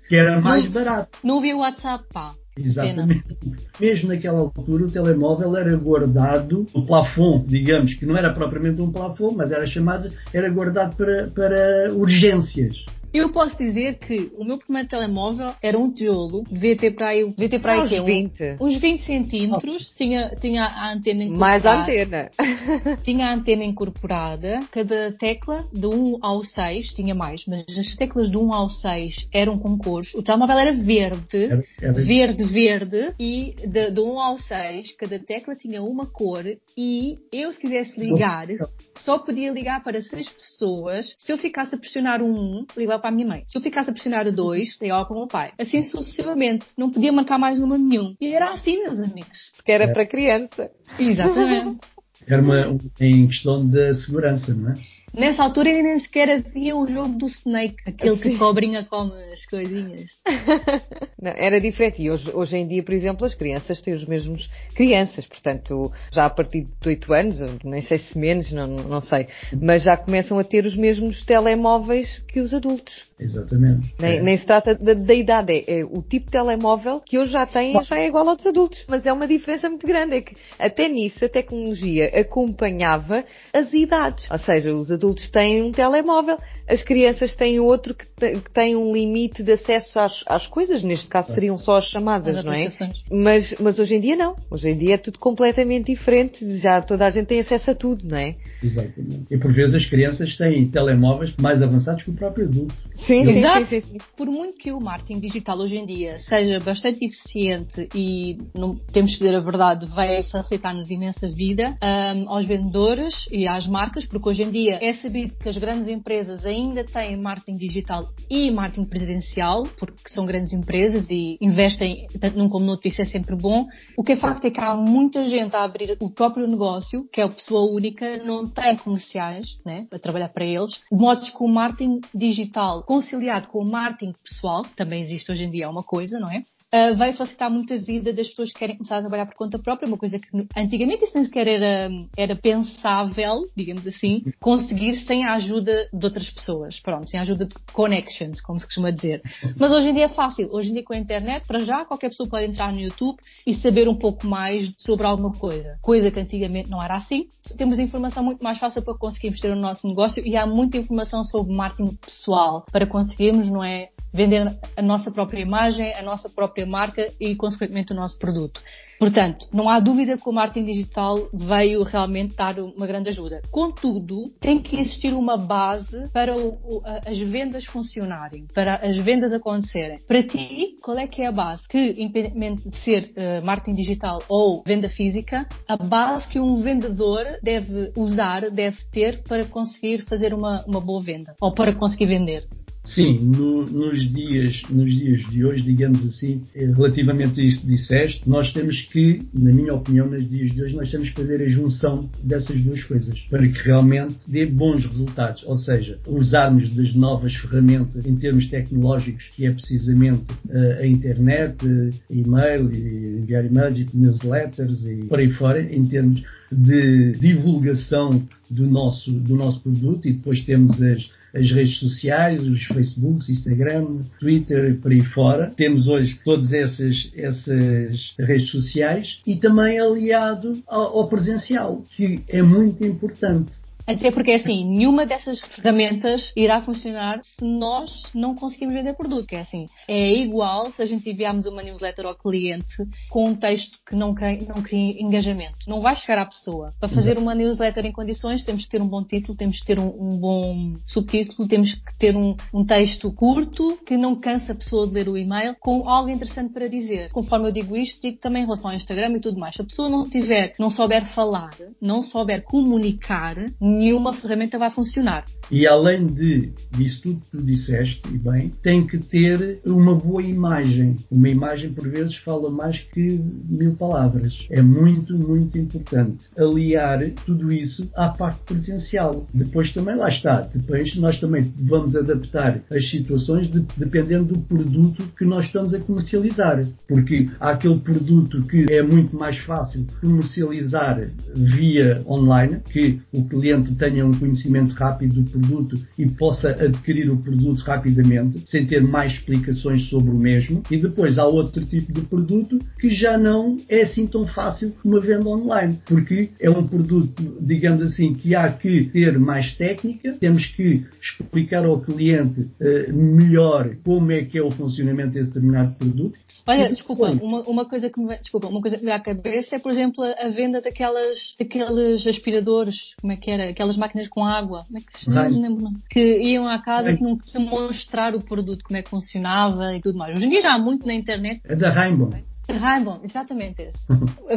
Que era mais não, barato. Não havia WhatsApp, pá. Exatamente. Pena. Mesmo naquela altura o telemóvel era guardado, o plafond, digamos, que não era propriamente um plafond, mas era chamado, era guardado para, para urgências. Eu posso dizer que o meu primeiro telemóvel era um tijolo, devia ter para aí, devia ter para aí uns, que, 20. Um, uns 20 centímetros, oh. tinha, tinha a antena incorporada. <laughs> Mais a antena. <laughs> tinha a antena incorporada, cada tecla de 1 ao 6, tinha mais, mas as teclas de 1 ao 6 eram com cores. O telemóvel era verde, era, era... verde, verde, e de, de 1 ao 6, cada tecla tinha uma cor, e eu se quisesse ligar, <laughs> só podia ligar para 6 pessoas, se eu ficasse a pressionar um 1, ligava para a minha mãe. Se eu ficasse a pressionar o 2, ligava para o meu pai. Assim sucessivamente. Não podia marcar mais número nenhum. E era assim, meus amigos. Porque era é. para criança. Exatamente. Era uma, em questão da segurança, não é? Nessa altura ainda nem sequer havia o jogo do Snake, aquele que cobrinha come as coisinhas. <laughs> Não, era diferente. E hoje, hoje em dia, por exemplo, as crianças têm os mesmos crianças, portanto, já a partir de 8 anos, nem sei se menos, não, não sei, mas já começam a ter os mesmos telemóveis que os adultos. Exatamente. Nem, é. nem se trata da, da idade, é, é, o tipo de telemóvel que hoje já tem já é igual aos adultos. Mas é uma diferença muito grande, é que até nisso a tecnologia acompanhava as idades. Ou seja, os adultos têm um telemóvel, as crianças têm outro que, que tem um limite de acesso às, às coisas, neste caso seriam só as chamadas, as não é? Mas, mas hoje em dia não. Hoje em dia é tudo completamente diferente, já toda a gente tem acesso a tudo, não é? Exatamente. E por vezes as crianças têm telemóveis mais avançados que o próprio adulto. Sim, sim, sim, sim, Por muito que o marketing digital hoje em dia seja bastante eficiente e, não, temos que dizer a verdade, vai facilitar-nos imensa vida um, aos vendedores e às marcas, porque hoje em dia é sabido que as grandes empresas ainda têm marketing digital e marketing presencial, porque são grandes empresas e investem tanto num como no outro, isso é sempre bom. O que é facto é que há muita gente a abrir o próprio negócio, que é a pessoa única, não tem comerciais, né, a trabalhar para eles, de modo que o marketing digital conciliado com o marketing pessoal, que também existe hoje em dia, é uma coisa, não é? Uh, vai facilitar muito a vida das pessoas que querem começar a trabalhar por conta própria, uma coisa que antigamente isso nem sequer era, era pensável, digamos assim, conseguir sem a ajuda de outras pessoas, pronto, sem a ajuda de connections, como se costuma dizer. Mas hoje em dia é fácil, hoje em dia com a internet, para já qualquer pessoa pode entrar no YouTube e saber um pouco mais sobre alguma coisa, coisa que antigamente não era assim. Temos informação muito mais fácil para conseguirmos ter o nosso negócio e há muita informação sobre marketing pessoal. Para conseguirmos, não é, vender a nossa própria imagem, a nossa própria marca e, consequentemente, o nosso produto. Portanto, não há dúvida que o marketing digital veio realmente dar uma grande ajuda. Contudo, tem que existir uma base para o, as vendas funcionarem, para as vendas acontecerem. Para ti, qual é que é a base? Que, independentemente de ser uh, marketing digital ou venda física, a base que um vendedor deve usar, deve ter para conseguir fazer uma, uma boa venda ou para conseguir vender. Sim, no, nos, dias, nos dias de hoje, digamos assim, eh, relativamente a isto que disseste, nós temos que, na minha opinião, nos dias de hoje, nós temos que fazer a junção dessas duas coisas para que realmente dê bons resultados. Ou seja, usarmos das novas ferramentas em termos tecnológicos, que é precisamente uh, a internet, uh, e-mail, e enviar e-mails, newsletters e por aí fora, em termos de divulgação do nosso, do nosso produto e depois temos as as redes sociais, os Facebooks, Instagram, Twitter e por aí fora. Temos hoje todas essas, essas redes sociais e também aliado ao, ao presencial, que é muito importante. Até porque, assim, nenhuma dessas ferramentas irá funcionar se nós não conseguimos vender produto. Que é assim, é igual se a gente enviarmos uma newsletter ao cliente com um texto que não cria, não cria engajamento. Não vai chegar à pessoa. Para fazer uma newsletter em condições, temos que ter um bom título, temos que ter um, um bom subtítulo, temos que ter um, um texto curto que não cansa a pessoa de ler o e-mail, com algo interessante para dizer. Conforme eu digo isto, digo também em relação ao Instagram e tudo mais. Se a pessoa não tiver, não souber falar, não souber comunicar, nenhuma ferramenta vai funcionar. E além de disso tudo que tu disseste, e bem, tem que ter uma boa imagem. Uma imagem, por vezes, fala mais que mil palavras. É muito, muito importante. Aliar tudo isso à parte presencial. Depois também, lá está. Depois nós também vamos adaptar as situações de, dependendo do produto que nós estamos a comercializar. Porque há aquele produto que é muito mais fácil comercializar via online, que o cliente tenha um conhecimento rápido do produto e possa adquirir o produto rapidamente, sem ter mais explicações sobre o mesmo. E depois há outro tipo de produto que já não é assim tão fácil como a venda online, porque é um produto, digamos assim, que há que ter mais técnica, temos que explicar ao cliente uh, melhor como é que é o funcionamento desse determinado produto. Olha, desculpa, uma, uma, coisa que me, desculpa, uma coisa que me dá à cabeça é, por exemplo, a venda daquelas, daqueles aspiradores, como é que era? Aquelas máquinas com água, como é que se chama? não lembro não. Que iam à casa que não podiam mostrar o produto, como é que funcionava e tudo mais. Hoje em dia já há muito na internet. É da Rainbow. Rainbow, exatamente esse.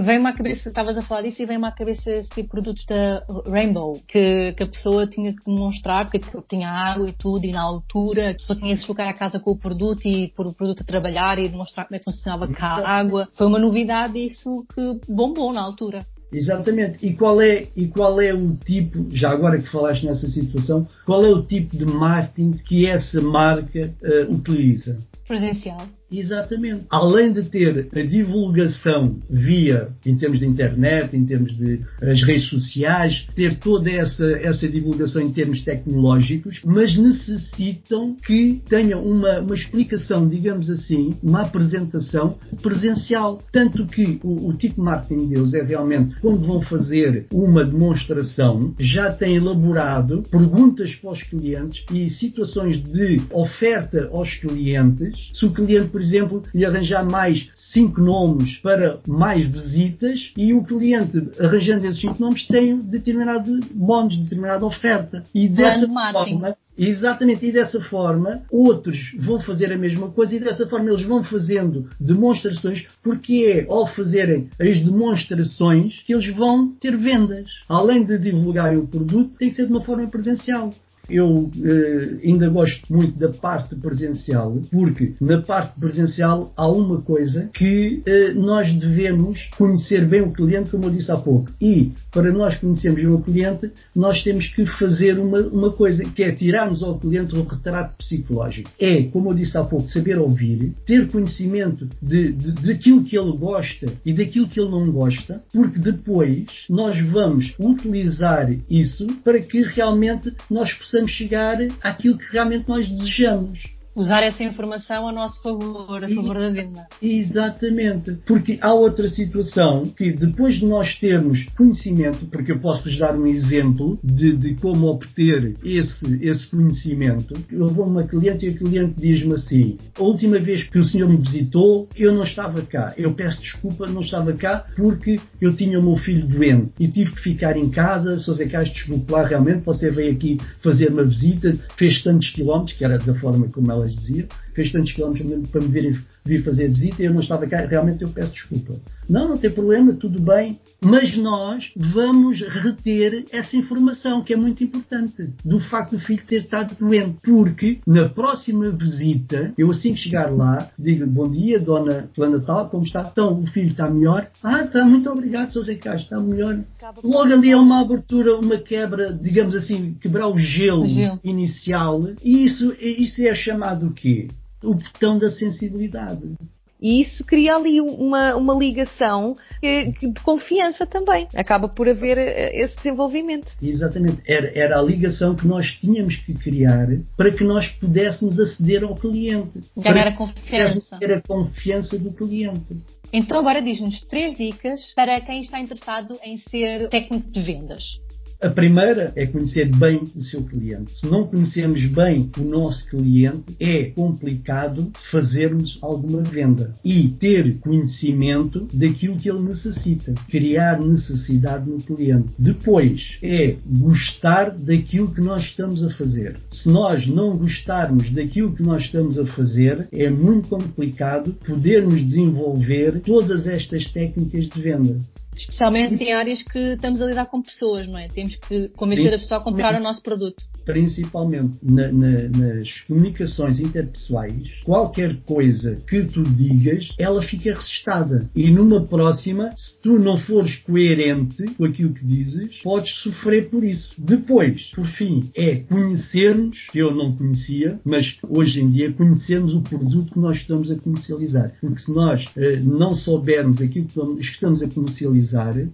vem-me à cabeça, estavas a falar disso e vem-me à cabeça esse tipo de produtos da Rainbow, que, que a pessoa tinha que demonstrar, porque tinha água e tudo, e na altura a pessoa tinha que se deslocar à casa com o produto e pôr o produto a trabalhar e demonstrar como é que funcionava cá a água. Foi uma novidade isso que bombou na altura. Exatamente. E qual é e qual é o tipo, já agora que falaste nessa situação, qual é o tipo de marketing que essa marca uh, utiliza? Presencial. Exatamente. Além de ter a divulgação via, em termos de internet, em termos de as redes sociais, ter toda essa, essa divulgação em termos tecnológicos, mas necessitam que tenham uma, uma explicação, digamos assim, uma apresentação presencial. Tanto que o, o tipo marketing deles é realmente, quando vão fazer uma demonstração, já têm elaborado perguntas para os clientes e situações de oferta aos clientes. Se o cliente, por exemplo, lhe arranjar mais cinco nomes para mais visitas e o cliente, arranjando esses cinco nomes, tem determinado bónus, determinada oferta. E dessa forma, Exatamente, e dessa forma outros vão fazer a mesma coisa e dessa forma eles vão fazendo demonstrações, porque é ao fazerem as demonstrações que eles vão ter vendas. Além de divulgarem o produto, tem que ser de uma forma presencial. Eu eh, ainda gosto muito da parte presencial, porque na parte presencial há uma coisa que eh, nós devemos conhecer bem o cliente, como eu disse há pouco. E para nós conhecermos bem o cliente, nós temos que fazer uma, uma coisa, que é tirarmos ao cliente um retrato psicológico. É, como eu disse há pouco, saber ouvir, ter conhecimento de, de, daquilo que ele gosta e daquilo que ele não gosta, porque depois nós vamos utilizar isso para que realmente nós possamos possamos chegar àquilo que realmente nós desejamos usar essa informação a nosso favor, a favor da venda. Exatamente. Porque há outra situação que depois de nós termos conhecimento, porque eu posso-vos dar um exemplo de, de como obter esse, esse conhecimento. Eu vou a uma cliente e a cliente diz-me assim: a última vez que o senhor me visitou, eu não estava cá. Eu peço desculpa, não estava cá porque eu tinha o meu filho doente e tive que ficar em casa. Sou Zé Castro, desculpe lá, realmente você veio aqui fazer uma visita, fez tantos quilómetros, que era da forma como ela elas diziam, fez tantos quilómetros para me virem, vir fazer visita e eu não estava cá, realmente eu peço desculpa. Não, não tem problema, tudo bem, mas nós vamos reter essa informação que é muito importante do facto do filho ter estado doente, porque na próxima visita, eu assim que chegar lá, digo bom dia, dona Plana Tal, como está? Então, o filho está melhor? Ah, está, muito obrigado, Sr. Zé Castro, está melhor. Logo ali é uma abertura, uma quebra, digamos assim, quebrar o gelo, gelo. inicial, e isso, isso é chamado o quê? O botão da sensibilidade. E isso cria ali uma, uma ligação de confiança também. Acaba por haver eh, esse desenvolvimento. Exatamente. Era, era a ligação que nós tínhamos que criar para que nós pudéssemos aceder ao cliente. Ganhar a confiança. Ter a confiança do cliente. Então agora diz-nos três dicas para quem está interessado em ser técnico de vendas. A primeira é conhecer bem o seu cliente. Se não conhecermos bem o nosso cliente, é complicado fazermos alguma venda e ter conhecimento daquilo que ele necessita, criar necessidade no cliente. Depois é gostar daquilo que nós estamos a fazer. Se nós não gostarmos daquilo que nós estamos a fazer, é muito complicado podermos desenvolver todas estas técnicas de venda. Especialmente em áreas que estamos a lidar com pessoas, não é? Temos que convencer a pessoa a comprar o nosso produto. Principalmente na, na, nas comunicações interpessoais, qualquer coisa que tu digas, ela fica resistada. E numa próxima, se tu não fores coerente com aquilo que dizes, podes sofrer por isso. Depois, por fim, é conhecermos, que eu não conhecia, mas hoje em dia conhecermos o produto que nós estamos a comercializar. Porque se nós eh, não soubermos aquilo que estamos a comercializar,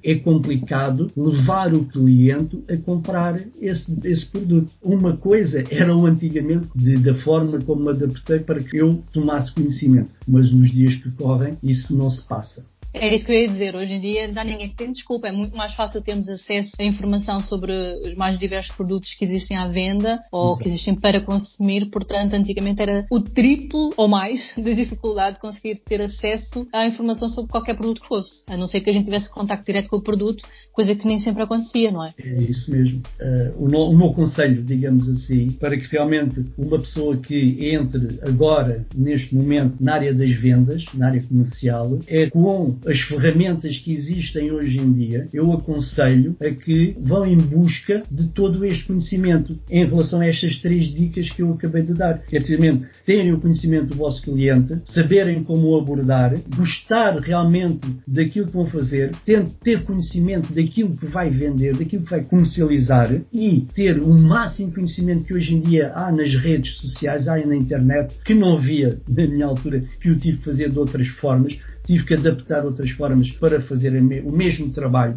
é complicado levar o cliente a comprar esse, esse produto. Uma coisa era o antigamente de, da forma como me adaptei para que eu tomasse conhecimento, mas nos dias que correm isso não se passa. Era isso que eu ia dizer. Hoje em dia não há ninguém que tem desculpa. É muito mais fácil termos acesso a informação sobre os mais diversos produtos que existem à venda ou Exato. que existem para consumir. Portanto, antigamente era o triplo ou mais <laughs> da dificuldade de conseguir ter acesso à informação sobre qualquer produto que fosse. A não ser que a gente tivesse contato direto com o produto, coisa que nem sempre acontecia, não é? É isso mesmo. Uh, o, no, o meu conselho, digamos assim, para que realmente uma pessoa que entre agora, neste momento, na área das vendas, na área comercial, é com as ferramentas que existem hoje em dia, eu aconselho a que vão em busca de todo este conhecimento em relação a estas três dicas que eu acabei de dar. É precisamente terem o conhecimento do vosso cliente, saberem como o abordar, gostar realmente daquilo que vão fazer, ter, conhecimento daquilo que vai vender, daquilo que vai comercializar e ter o máximo conhecimento que hoje em dia há nas redes sociais, há na internet, que não havia na minha altura, que eu tive que fazer de outras formas, tive que adaptar outras formas para fazer o mesmo trabalho.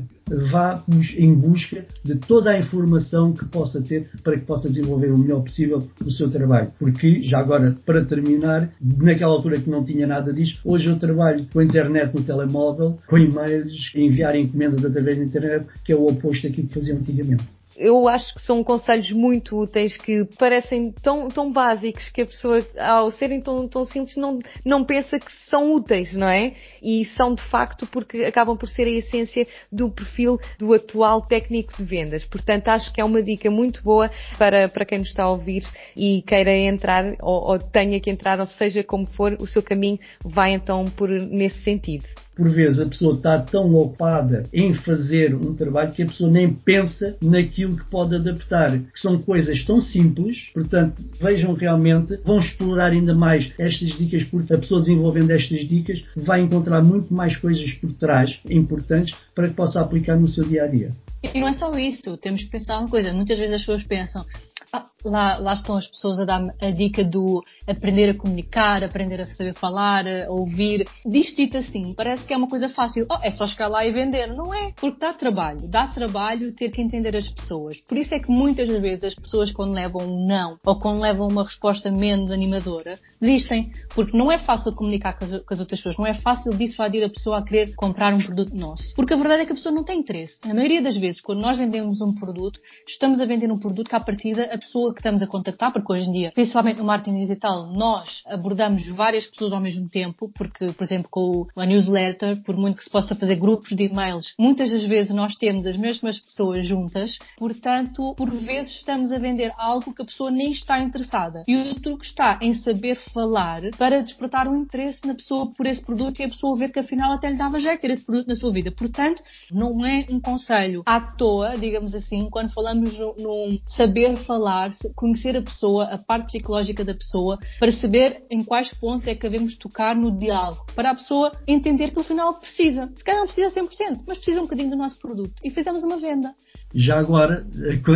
Vá em busca de toda a informação que possa ter para que possa desenvolver o melhor possível o seu trabalho. Porque, já agora, para terminar, naquela altura que não tinha nada disso, hoje eu trabalho com a internet no telemóvel, com e-mails, enviar encomendas através da internet, que é o oposto daquilo que faziam antigamente eu acho que são conselhos muito úteis que parecem tão, tão básicos que a pessoa, ao serem tão, tão simples, não, não pensa que são úteis, não é? E são de facto porque acabam por ser a essência do perfil do atual técnico de vendas. Portanto, acho que é uma dica muito boa para, para quem nos está a ouvir e queira entrar ou, ou tenha que entrar, ou seja como for, o seu caminho vai então por nesse sentido por vezes a pessoa está tão ocupada em fazer um trabalho que a pessoa nem pensa naquilo que pode adaptar, que são coisas tão simples, portanto, vejam realmente, vão explorar ainda mais estas dicas, porque a pessoa desenvolvendo estas dicas vai encontrar muito mais coisas por trás importantes para que possa aplicar no seu dia a dia. E não é só isso, temos que pensar uma coisa. Muitas vezes as pessoas pensam, ah, lá, lá estão as pessoas a dar a dica do aprender a comunicar, aprender a saber falar, a ouvir. Disto dito assim, parece que é uma coisa fácil. Oh, é só chegar lá e vender. Não é, porque dá trabalho. Dá trabalho ter que entender as pessoas. Por isso é que muitas vezes as pessoas quando levam um não ou quando levam uma resposta menos animadora, desistem. Porque não é fácil comunicar com as, com as outras pessoas. Não é fácil dissuadir a pessoa a querer comprar um produto nosso. Porque a verdade é que a pessoa não tem interesse. Na maioria das vezes, quando nós vendemos um produto, estamos a vender um produto que à partida a pessoa que estamos a contactar, porque hoje em dia, principalmente no marketing digital, nós abordamos várias pessoas ao mesmo tempo, porque, por exemplo, com a newsletter, por muito que se possa fazer grupos de e-mails, muitas das vezes nós temos as mesmas pessoas juntas, portanto, por vezes estamos a vender algo que a pessoa nem está interessada. E o truque está em saber falar para despertar um interesse na pessoa por esse produto e a pessoa ver que afinal até lhe dava jeito ter esse produto na sua vida. Portanto, não é um conselho à toa, digamos assim, quando falamos num saber falar, conhecer a pessoa, a parte psicológica da pessoa, para saber em quais pontos é que devemos tocar no diálogo, para a pessoa entender que no final precisa. Se calhar não precisa 100%, mas precisa um bocadinho do nosso produto. E fizemos uma venda. Já agora,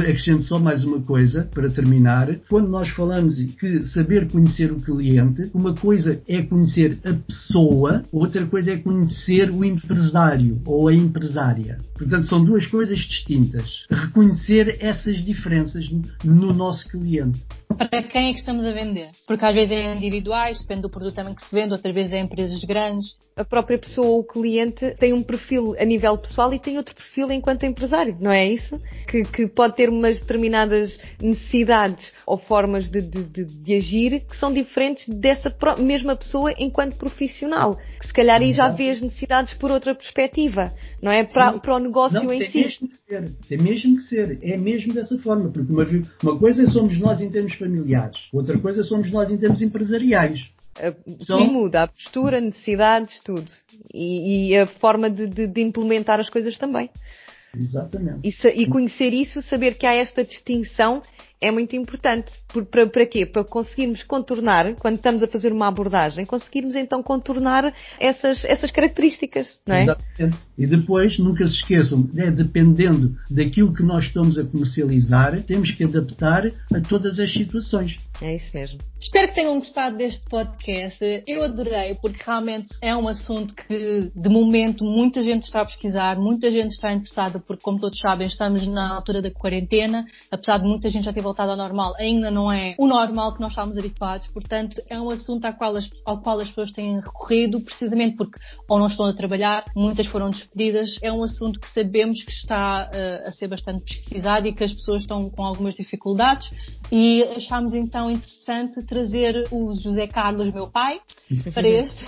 acrescento só mais uma coisa para terminar. Quando nós falamos que saber conhecer o cliente, uma coisa é conhecer a pessoa, outra coisa é conhecer o empresário ou a empresária. Portanto, são duas coisas distintas. Reconhecer essas diferenças no nosso cliente. Para quem é que estamos a vender? Porque às vezes é individuais, depende do produto também que se vende, outras vezes é empresas grandes. A própria pessoa, o cliente, tem um perfil a nível pessoal e tem outro perfil enquanto empresário, não é isso? Que, que pode ter umas determinadas necessidades ou formas de, de, de, de agir que são diferentes dessa mesma pessoa enquanto profissional. Que se calhar aí já vê as necessidades por outra perspectiva, não é? Para, para o negócio não, em tem si. Mesmo que ser, tem mesmo que ser. É mesmo dessa forma. Porque uma, uma coisa somos nós em termos familiares, outra coisa somos nós em termos empresariais. Então, Sim, muda a postura, necessidades, tudo. E, e a forma de, de, de, implementar as coisas também. Exatamente. E, e, conhecer isso, saber que há esta distinção é muito importante. Por, para, para quê? Para conseguirmos contornar, quando estamos a fazer uma abordagem, conseguirmos então contornar essas, essas características, não é? Exatamente. E depois, nunca se esqueçam, é, dependendo daquilo que nós estamos a comercializar, temos que adaptar a todas as situações. É isso mesmo. Espero que tenham gostado deste podcast. Eu adorei, porque realmente é um assunto que, de momento, muita gente está a pesquisar, muita gente está interessada, porque, como todos sabem, estamos na altura da quarentena, apesar de muita gente já ter voltado ao normal, ainda não é o normal que nós estávamos habituados, portanto, é um assunto ao qual as, ao qual as pessoas têm recorrido, precisamente porque ou não estão a trabalhar, muitas foram despedidas. É um assunto que sabemos que está uh, a ser bastante pesquisado e que as pessoas estão com algumas dificuldades e achámos então interessante trazer o José Carlos, meu pai, <laughs> para este,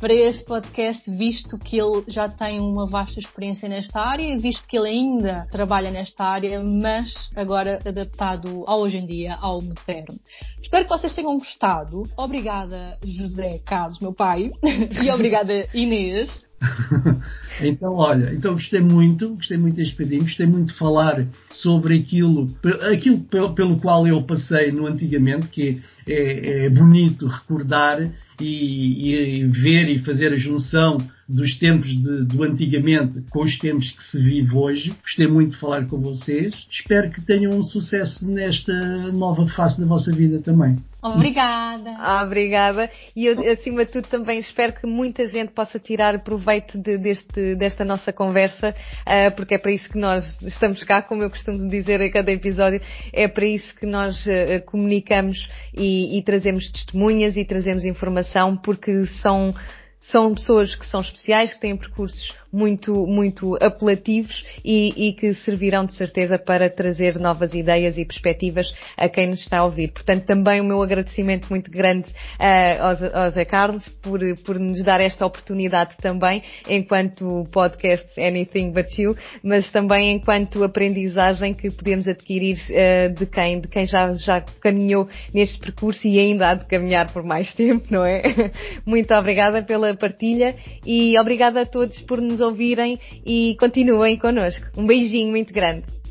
para este podcast, visto que ele já tem uma vasta experiência nesta área e visto que ele ainda trabalha nesta área, mas agora adaptado ao hoje em dia, ao moderno. Espero que vocês tenham gostado. Obrigada, José Carlos, meu pai, <laughs> e obrigada, Inês. <laughs> então, olha, então gostei muito, gostei muito deste bocadinho, gostei muito de falar sobre aquilo, aquilo pelo, pelo qual eu passei no antigamente, que é, é bonito recordar e, e, ver e fazer a junção dos tempos de, do antigamente com os tempos que se vive hoje. Gostei muito de falar com vocês. Espero que tenham um sucesso nesta nova fase da vossa vida também. Obrigada. <laughs> Ah, obrigada. E eu, acima de tudo, também espero que muita gente possa tirar proveito de, deste, desta nossa conversa, uh, porque é para isso que nós estamos cá, como eu costumo dizer a cada episódio, é para isso que nós uh, comunicamos e, e trazemos testemunhas e trazemos informação, porque são são pessoas que são especiais, que têm percursos muito, muito apelativos e, e, que servirão de certeza para trazer novas ideias e perspectivas a quem nos está a ouvir. Portanto, também o meu agradecimento muito grande uh, ao, ao Zé Carlos por, por nos dar esta oportunidade também, enquanto podcast Anything But You, mas também enquanto aprendizagem que podemos adquirir uh, de quem, de quem já, já caminhou neste percurso e ainda há de caminhar por mais tempo, não é? <laughs> Muito obrigada pela partilha e obrigada a todos por nos ouvirem e continuem connosco. Um beijinho muito grande.